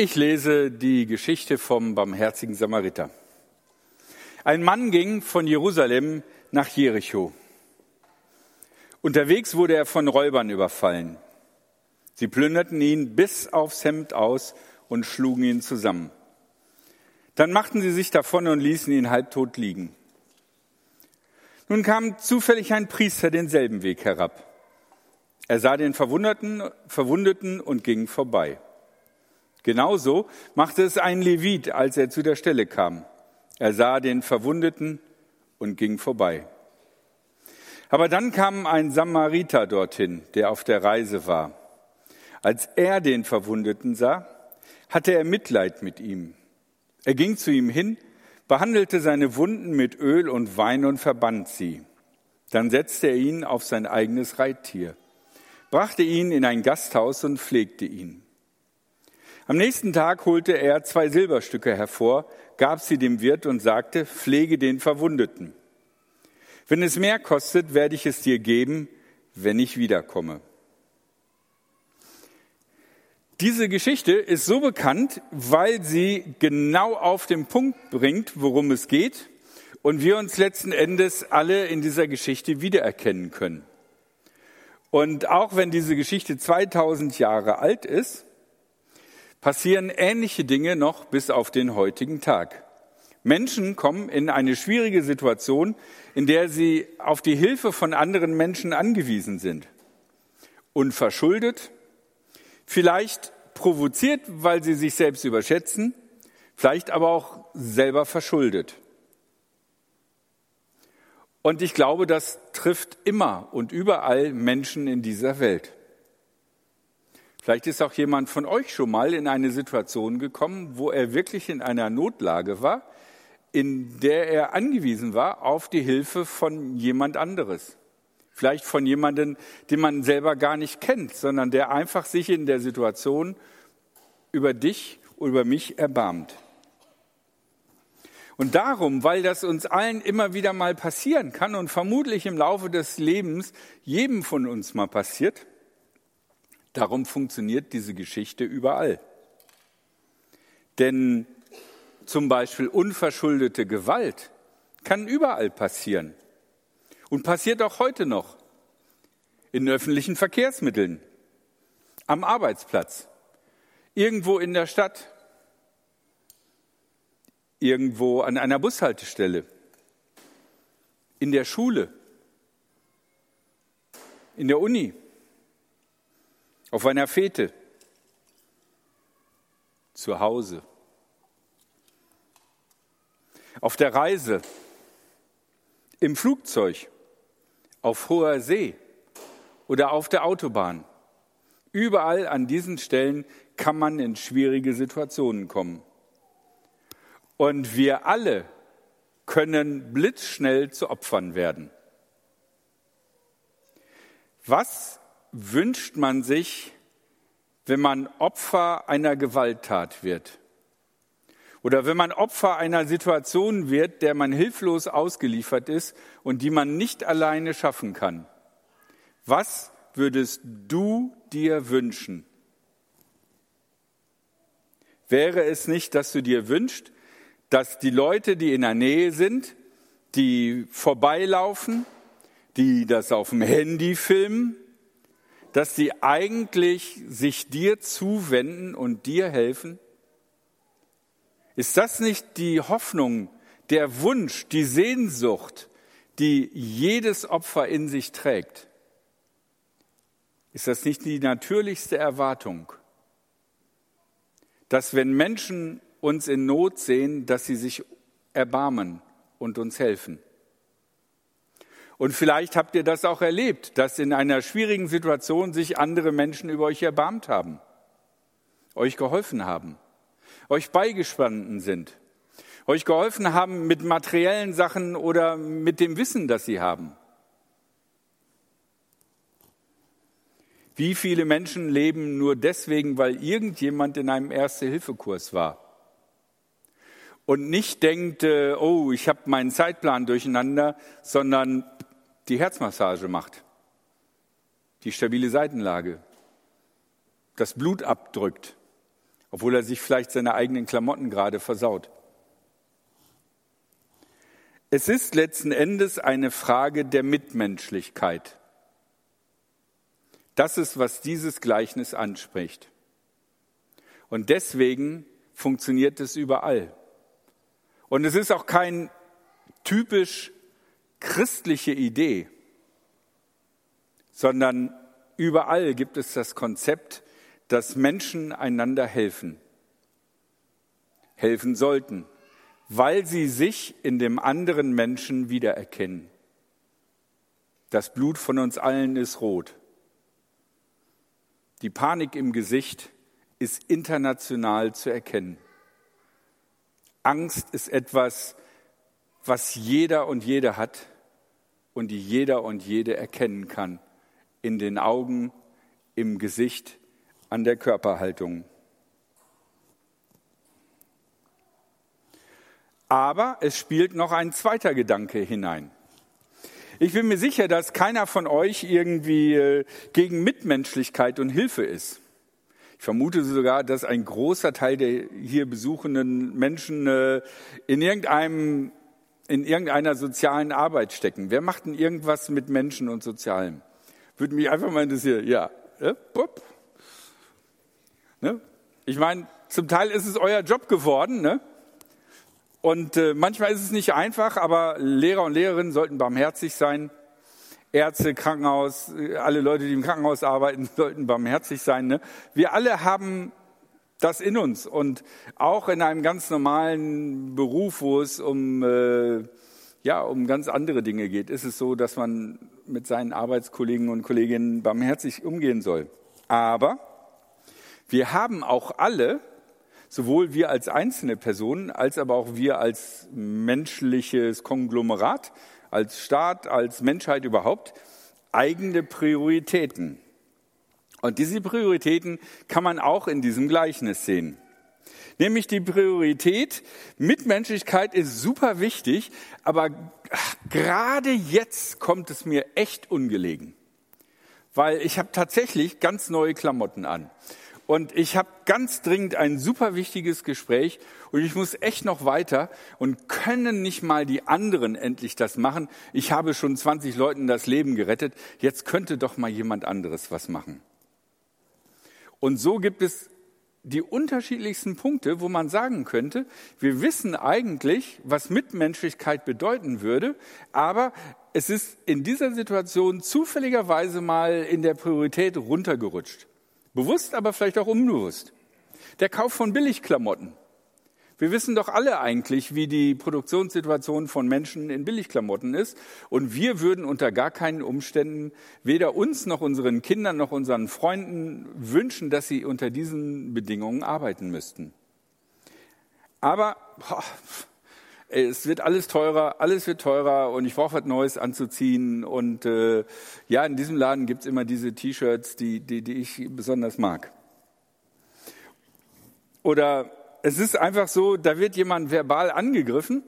Ich lese die Geschichte vom barmherzigen Samariter. Ein Mann ging von Jerusalem nach Jericho. Unterwegs wurde er von Räubern überfallen. Sie plünderten ihn bis aufs Hemd aus und schlugen ihn zusammen. Dann machten sie sich davon und ließen ihn halbtot liegen. Nun kam zufällig ein Priester denselben Weg herab. Er sah den Verwundeten, Verwundeten und ging vorbei. Genauso machte es ein Levit, als er zu der Stelle kam. Er sah den Verwundeten und ging vorbei. Aber dann kam ein Samariter dorthin, der auf der Reise war. Als er den Verwundeten sah, hatte er Mitleid mit ihm. Er ging zu ihm hin, behandelte seine Wunden mit Öl und Wein und verband sie. Dann setzte er ihn auf sein eigenes Reittier, brachte ihn in ein Gasthaus und pflegte ihn. Am nächsten Tag holte er zwei Silberstücke hervor, gab sie dem Wirt und sagte, pflege den Verwundeten. Wenn es mehr kostet, werde ich es dir geben, wenn ich wiederkomme. Diese Geschichte ist so bekannt, weil sie genau auf den Punkt bringt, worum es geht und wir uns letzten Endes alle in dieser Geschichte wiedererkennen können. Und auch wenn diese Geschichte 2000 Jahre alt ist, passieren ähnliche Dinge noch bis auf den heutigen Tag. Menschen kommen in eine schwierige Situation, in der sie auf die Hilfe von anderen Menschen angewiesen sind. Unverschuldet, vielleicht provoziert, weil sie sich selbst überschätzen, vielleicht aber auch selber verschuldet. Und ich glaube, das trifft immer und überall Menschen in dieser Welt. Vielleicht ist auch jemand von euch schon mal in eine Situation gekommen, wo er wirklich in einer Notlage war, in der er angewiesen war auf die Hilfe von jemand anderes. Vielleicht von jemandem, den man selber gar nicht kennt, sondern der einfach sich in der Situation über dich oder über mich erbarmt. Und darum, weil das uns allen immer wieder mal passieren kann und vermutlich im Laufe des Lebens jedem von uns mal passiert, Darum funktioniert diese Geschichte überall. Denn zum Beispiel unverschuldete Gewalt kann überall passieren und passiert auch heute noch in öffentlichen Verkehrsmitteln, am Arbeitsplatz, irgendwo in der Stadt, irgendwo an einer Bushaltestelle, in der Schule, in der Uni, auf einer Fete, zu Hause, auf der Reise, im Flugzeug, auf hoher See oder auf der Autobahn. Überall an diesen Stellen kann man in schwierige Situationen kommen. Und wir alle können blitzschnell zu Opfern werden. Was wünscht man sich, wenn man Opfer einer Gewalttat wird? Oder wenn man Opfer einer Situation wird, der man hilflos ausgeliefert ist und die man nicht alleine schaffen kann? Was würdest du dir wünschen? Wäre es nicht, dass du dir wünschst, dass die Leute, die in der Nähe sind, die vorbeilaufen, die das auf dem Handy filmen, dass sie eigentlich sich dir zuwenden und dir helfen? Ist das nicht die Hoffnung, der Wunsch, die Sehnsucht, die jedes Opfer in sich trägt? Ist das nicht die natürlichste Erwartung, dass wenn Menschen uns in Not sehen, dass sie sich erbarmen und uns helfen? Und vielleicht habt ihr das auch erlebt, dass in einer schwierigen Situation sich andere Menschen über euch erbarmt haben, euch geholfen haben, euch beigespannt sind, euch geholfen haben mit materiellen Sachen oder mit dem Wissen, das sie haben. Wie viele Menschen leben nur deswegen, weil irgendjemand in einem Erste-Hilfe-Kurs war? Und nicht denkt, äh, oh, ich habe meinen Zeitplan durcheinander, sondern die Herzmassage macht, die stabile Seitenlage, das Blut abdrückt, obwohl er sich vielleicht seine eigenen Klamotten gerade versaut. Es ist letzten Endes eine Frage der Mitmenschlichkeit. Das ist, was dieses Gleichnis anspricht. Und deswegen funktioniert es überall. Und es ist auch kein typisch christliche Idee, sondern überall gibt es das Konzept, dass Menschen einander helfen, helfen sollten, weil sie sich in dem anderen Menschen wiedererkennen. Das Blut von uns allen ist rot. Die Panik im Gesicht ist international zu erkennen. Angst ist etwas, was jeder und jede hat und die jeder und jede erkennen kann. In den Augen, im Gesicht, an der Körperhaltung. Aber es spielt noch ein zweiter Gedanke hinein. Ich bin mir sicher, dass keiner von euch irgendwie äh, gegen Mitmenschlichkeit und Hilfe ist. Ich vermute sogar, dass ein großer Teil der hier besuchenden Menschen äh, in irgendeinem in irgendeiner sozialen Arbeit stecken. Wer macht denn irgendwas mit Menschen und Sozialem? Würde mich einfach mal interessieren. Ja, äh, ne? Ich meine, zum Teil ist es euer Job geworden, ne? Und äh, manchmal ist es nicht einfach, aber Lehrer und Lehrerinnen sollten barmherzig sein. Ärzte, Krankenhaus, äh, alle Leute, die im Krankenhaus arbeiten, sollten barmherzig sein. Ne? Wir alle haben das in uns und auch in einem ganz normalen Beruf, wo es um äh, ja um ganz andere Dinge geht, ist es so, dass man mit seinen Arbeitskollegen und Kolleginnen barmherzig umgehen soll. Aber wir haben auch alle sowohl wir als einzelne Personen als aber auch wir als menschliches Konglomerat, als Staat, als Menschheit überhaupt eigene Prioritäten. Und diese Prioritäten kann man auch in diesem Gleichnis sehen. Nämlich die Priorität, Mitmenschlichkeit ist super wichtig, aber gerade jetzt kommt es mir echt ungelegen. Weil ich habe tatsächlich ganz neue Klamotten an. Und ich habe ganz dringend ein super wichtiges Gespräch und ich muss echt noch weiter und können nicht mal die anderen endlich das machen. Ich habe schon 20 Leuten das Leben gerettet. Jetzt könnte doch mal jemand anderes was machen. Und so gibt es die unterschiedlichsten Punkte, wo man sagen könnte, wir wissen eigentlich, was Mitmenschlichkeit bedeuten würde, aber es ist in dieser Situation zufälligerweise mal in der Priorität runtergerutscht. Bewusst, aber vielleicht auch unbewusst. Der Kauf von Billigklamotten. Wir wissen doch alle eigentlich, wie die Produktionssituation von Menschen in Billigklamotten ist. Und wir würden unter gar keinen Umständen weder uns noch unseren Kindern noch unseren Freunden wünschen, dass sie unter diesen Bedingungen arbeiten müssten. Aber boah, es wird alles teurer, alles wird teurer und ich brauche was Neues anzuziehen. Und äh, ja, in diesem Laden gibt's immer diese T-Shirts, die, die, die ich besonders mag. Oder es ist einfach so, da wird jemand verbal angegriffen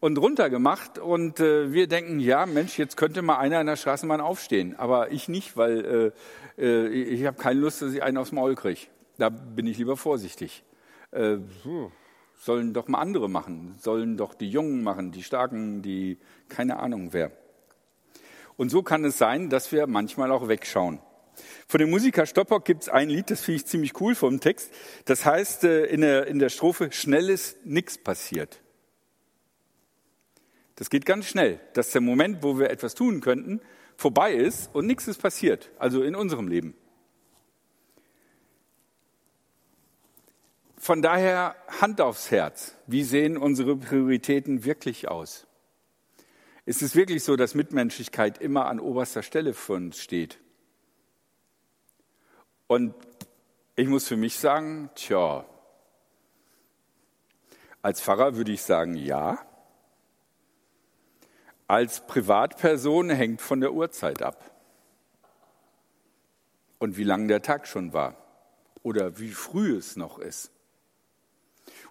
und runtergemacht und äh, wir denken, ja Mensch, jetzt könnte mal einer in der Straßenbahn aufstehen, aber ich nicht, weil äh, äh, ich habe keine Lust, dass ich einen aufs Maul kriege. Da bin ich lieber vorsichtig. Äh, sollen doch mal andere machen, sollen doch die Jungen machen, die Starken, die keine Ahnung wer. Und so kann es sein, dass wir manchmal auch wegschauen. Von dem Musiker Stoppock gibt es ein Lied, das finde ich ziemlich cool vom Text. Das heißt äh, in der, in der Strophe, schnell ist nichts passiert. Das geht ganz schnell, dass der Moment, wo wir etwas tun könnten, vorbei ist und nichts ist passiert, also in unserem Leben. Von daher Hand aufs Herz. Wie sehen unsere Prioritäten wirklich aus? Ist es wirklich so, dass Mitmenschlichkeit immer an oberster Stelle für uns steht? Und ich muss für mich sagen, tja, als Pfarrer würde ich sagen, ja. Als Privatperson hängt von der Uhrzeit ab. Und wie lang der Tag schon war. Oder wie früh es noch ist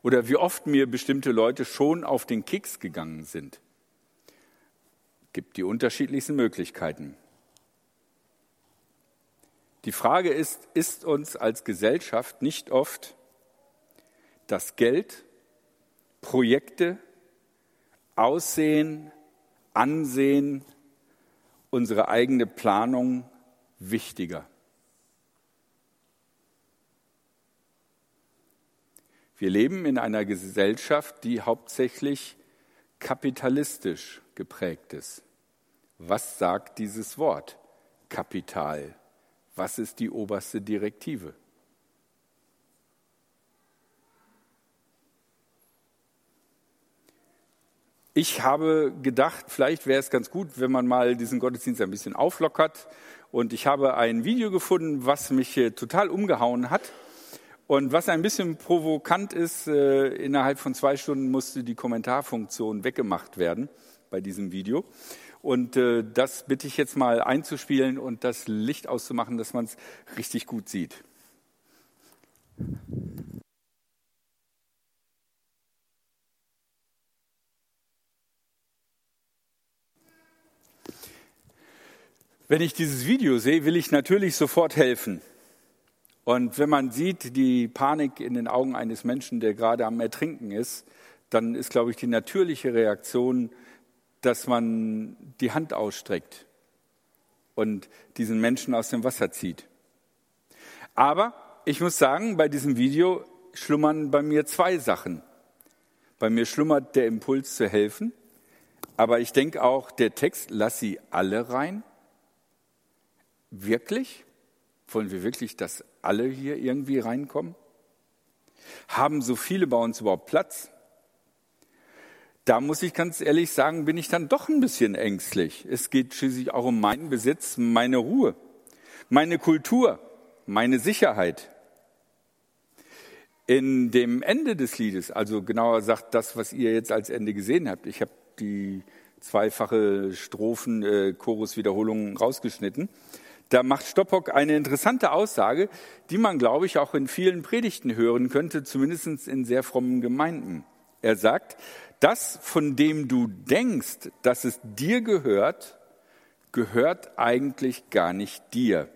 oder wie oft mir bestimmte Leute schon auf den Keks gegangen sind. Gibt die unterschiedlichsten Möglichkeiten. Die Frage ist, ist uns als Gesellschaft nicht oft dass Geld, Projekte, Aussehen, Ansehen, unsere eigene Planung wichtiger. Wir leben in einer Gesellschaft, die hauptsächlich kapitalistisch geprägt ist. Was sagt dieses Wort Kapital? Was ist die oberste Direktive? Ich habe gedacht, vielleicht wäre es ganz gut, wenn man mal diesen Gottesdienst ein bisschen auflockert. Und ich habe ein Video gefunden, was mich total umgehauen hat. Und was ein bisschen provokant ist, äh, innerhalb von zwei Stunden musste die Kommentarfunktion weggemacht werden bei diesem Video. Und äh, das bitte ich jetzt mal einzuspielen und das Licht auszumachen, dass man es richtig gut sieht. Wenn ich dieses Video sehe, will ich natürlich sofort helfen. Und wenn man sieht die Panik in den Augen eines Menschen, der gerade am Ertrinken ist, dann ist, glaube ich, die natürliche Reaktion, dass man die Hand ausstreckt und diesen Menschen aus dem Wasser zieht. Aber ich muss sagen, bei diesem Video schlummern bei mir zwei Sachen. Bei mir schlummert der Impuls zu helfen, aber ich denke auch, der Text, lass sie alle rein. Wirklich? Wollen wir wirklich, dass alle hier irgendwie reinkommen? Haben so viele bei uns überhaupt Platz? Da muss ich ganz ehrlich sagen, bin ich dann doch ein bisschen ängstlich. Es geht schließlich auch um meinen Besitz, meine Ruhe, meine Kultur, meine Sicherheit. In dem Ende des Liedes, also genauer sagt das, was ihr jetzt als Ende gesehen habt, ich habe die zweifache Strophen, äh, Choruswiederholungen rausgeschnitten. Da macht Stoppock eine interessante Aussage, die man, glaube ich, auch in vielen Predigten hören könnte, zumindest in sehr frommen Gemeinden. Er sagt, das, von dem du denkst, dass es dir gehört, gehört eigentlich gar nicht dir.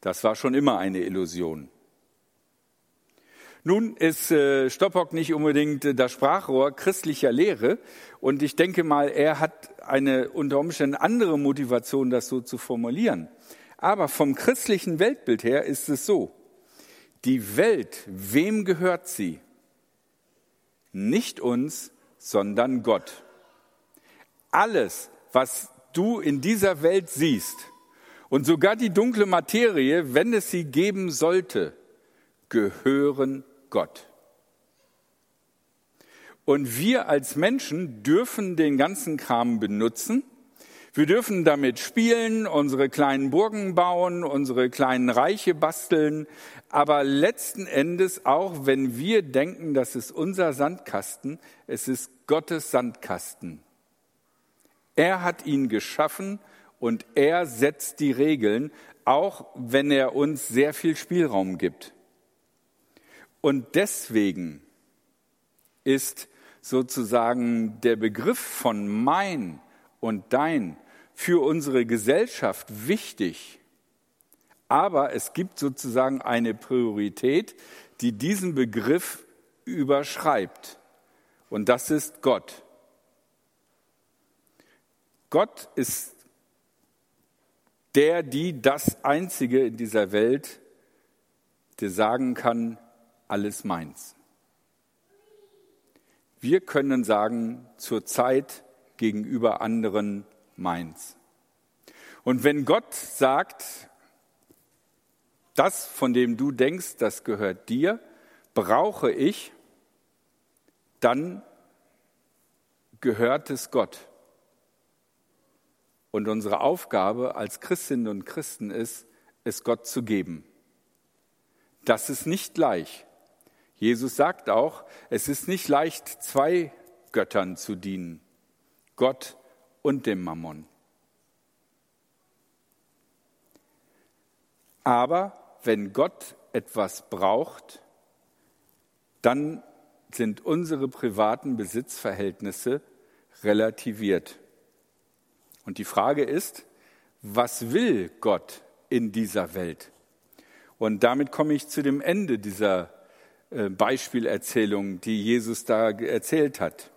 Das war schon immer eine Illusion. Nun ist äh, Stoppock nicht unbedingt das Sprachrohr christlicher Lehre und ich denke mal, er hat eine unter Umständen andere Motivation, das so zu formulieren. Aber vom christlichen Weltbild her ist es so, die Welt, wem gehört sie? Nicht uns, sondern Gott. Alles, was du in dieser Welt siehst und sogar die dunkle Materie, wenn es sie geben sollte, gehören Gott. Und wir als Menschen dürfen den ganzen Kram benutzen. Wir dürfen damit spielen, unsere kleinen Burgen bauen, unsere kleinen Reiche basteln. Aber letzten Endes, auch wenn wir denken, das ist unser Sandkasten, es ist Gottes Sandkasten. Er hat ihn geschaffen und er setzt die Regeln, auch wenn er uns sehr viel Spielraum gibt. Und deswegen ist sozusagen der Begriff von mein und dein für unsere Gesellschaft wichtig. Aber es gibt sozusagen eine Priorität, die diesen Begriff überschreibt. Und das ist Gott. Gott ist der, die das Einzige in dieser Welt, der sagen kann, alles meins. Wir können sagen, zur Zeit gegenüber anderen meins. Und wenn Gott sagt, das, von dem du denkst, das gehört dir, brauche ich, dann gehört es Gott. Und unsere Aufgabe als Christinnen und Christen ist, es Gott zu geben. Das ist nicht leicht. Jesus sagt auch, es ist nicht leicht, zwei Göttern zu dienen, Gott und dem Mammon. Aber wenn Gott etwas braucht, dann sind unsere privaten Besitzverhältnisse relativiert. Und die Frage ist, was will Gott in dieser Welt? Und damit komme ich zu dem Ende dieser äh, Beispielerzählung, die Jesus da erzählt hat.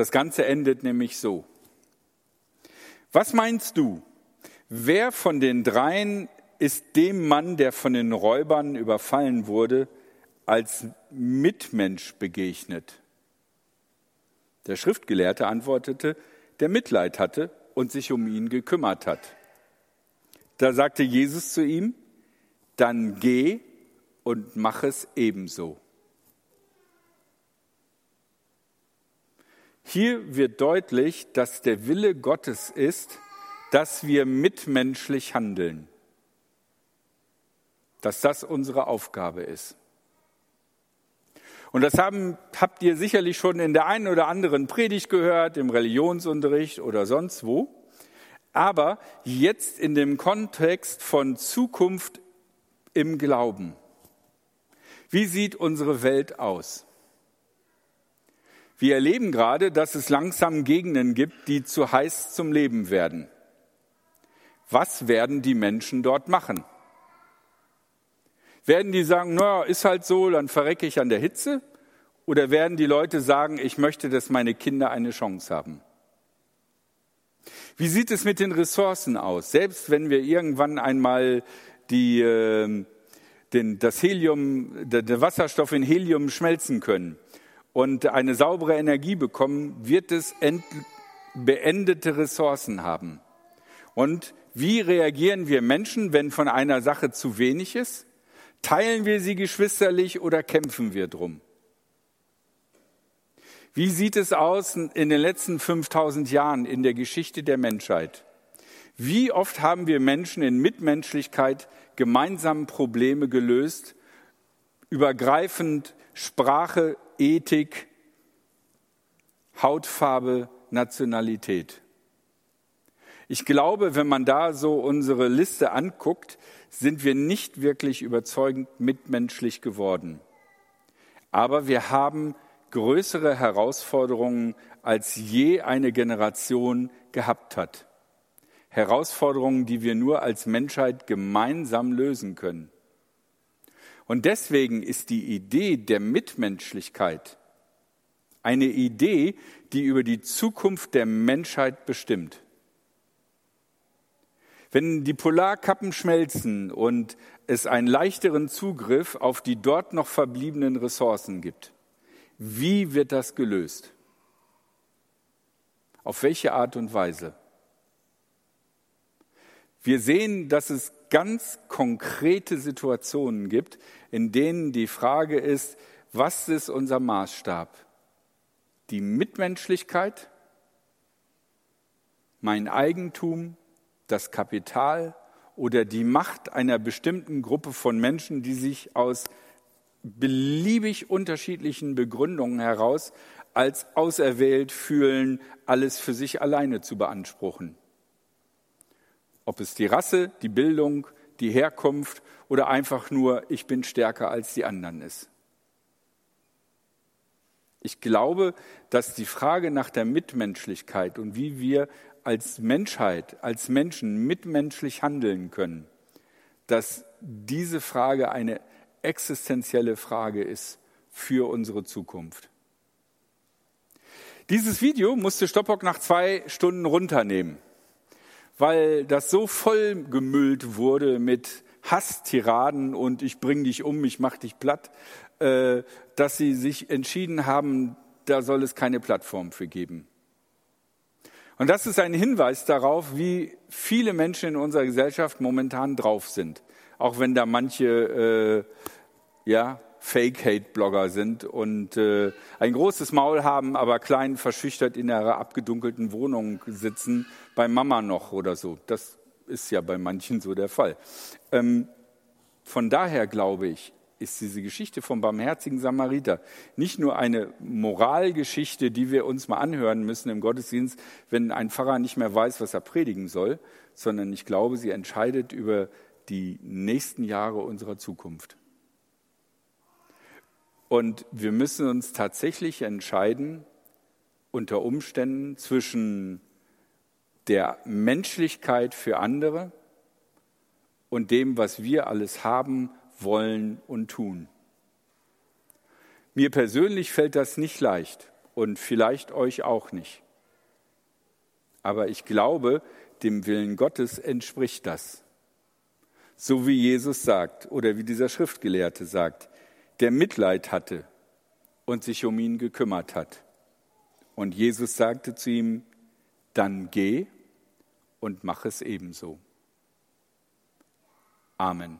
Das Ganze endet nämlich so. Was meinst du? Wer von den dreien ist dem Mann, der von den Räubern überfallen wurde, als Mitmensch begegnet? Der Schriftgelehrte antwortete, der Mitleid hatte und sich um ihn gekümmert hat. Da sagte Jesus zu ihm, dann geh und mach es ebenso. Hier wird deutlich, dass der Wille Gottes ist, dass wir mitmenschlich handeln, dass das unsere Aufgabe ist. Und das haben, habt ihr sicherlich schon in der einen oder anderen Predigt gehört, im Religionsunterricht oder sonst wo. Aber jetzt in dem Kontext von Zukunft im Glauben. Wie sieht unsere Welt aus? Wir erleben gerade, dass es langsam Gegenden gibt, die zu heiß zum Leben werden. Was werden die Menschen dort machen? Werden die sagen, naja, ist halt so, dann verrecke ich an der Hitze? Oder werden die Leute sagen, ich möchte, dass meine Kinder eine Chance haben? Wie sieht es mit den Ressourcen aus? Selbst wenn wir irgendwann einmal die, äh, den, das Helium, der Wasserstoff in Helium schmelzen können und eine saubere Energie bekommen, wird es end, beendete Ressourcen haben. Und wie reagieren wir Menschen, wenn von einer Sache zu wenig ist? Teilen wir sie geschwisterlich oder kämpfen wir drum? Wie sieht es aus in den letzten 5000 Jahren in der Geschichte der Menschheit? Wie oft haben wir Menschen in Mitmenschlichkeit gemeinsam Probleme gelöst, übergreifend Sprache, Ethik, Hautfarbe, Nationalität? Ich glaube, wenn man da so unsere Liste anguckt, sind wir nicht wirklich überzeugend mitmenschlich geworden. Aber wir haben größere Herausforderungen, als je eine Generation gehabt hat. Herausforderungen, die wir nur als Menschheit gemeinsam lösen können. Und deswegen ist die Idee der Mitmenschlichkeit eine Idee, die über die Zukunft der Menschheit bestimmt. Wenn die Polarkappen schmelzen und es einen leichteren Zugriff auf die dort noch verbliebenen Ressourcen gibt, wie wird das gelöst? Auf welche Art und Weise? Wir sehen, dass es ganz konkrete Situationen gibt, in denen die Frage ist, was ist unser Maßstab? Die Mitmenschlichkeit, mein Eigentum, das Kapital oder die Macht einer bestimmten Gruppe von Menschen, die sich aus beliebig unterschiedlichen Begründungen heraus als auserwählt fühlen, alles für sich alleine zu beanspruchen. Ob es die Rasse, die Bildung, die Herkunft oder einfach nur ich bin stärker als die anderen ist. Ich glaube, dass die Frage nach der Mitmenschlichkeit und wie wir als Menschheit, als Menschen mitmenschlich handeln können, dass diese Frage eine existenzielle Frage ist für unsere Zukunft. Dieses Video musste Stoppock nach zwei Stunden runternehmen, weil das so voll gemüllt wurde mit Hasstiraden und ich bring dich um, ich mach dich platt, äh, dass sie sich entschieden haben, da soll es keine Plattform für geben. Und das ist ein Hinweis darauf, wie viele Menschen in unserer Gesellschaft momentan drauf sind. Auch wenn da manche äh, ja, Fake-Hate-Blogger sind und äh, ein großes Maul haben, aber klein verschüchtert in ihrer abgedunkelten Wohnung sitzen, bei Mama noch oder so. Das ist ja bei manchen so der Fall. Ähm, von daher glaube ich, ist diese Geschichte vom barmherzigen Samariter nicht nur eine Moralgeschichte, die wir uns mal anhören müssen im Gottesdienst, wenn ein Pfarrer nicht mehr weiß, was er predigen soll, sondern ich glaube, sie entscheidet über die nächsten Jahre unserer Zukunft. Und wir müssen uns tatsächlich entscheiden, unter Umständen zwischen der Menschlichkeit für andere und dem, was wir alles haben, wollen und tun. Mir persönlich fällt das nicht leicht und vielleicht euch auch nicht. Aber ich glaube, dem Willen Gottes entspricht das. So wie Jesus sagt oder wie dieser Schriftgelehrte sagt, der Mitleid hatte und sich um ihn gekümmert hat. Und Jesus sagte zu ihm, dann geh und mach es ebenso. Amen.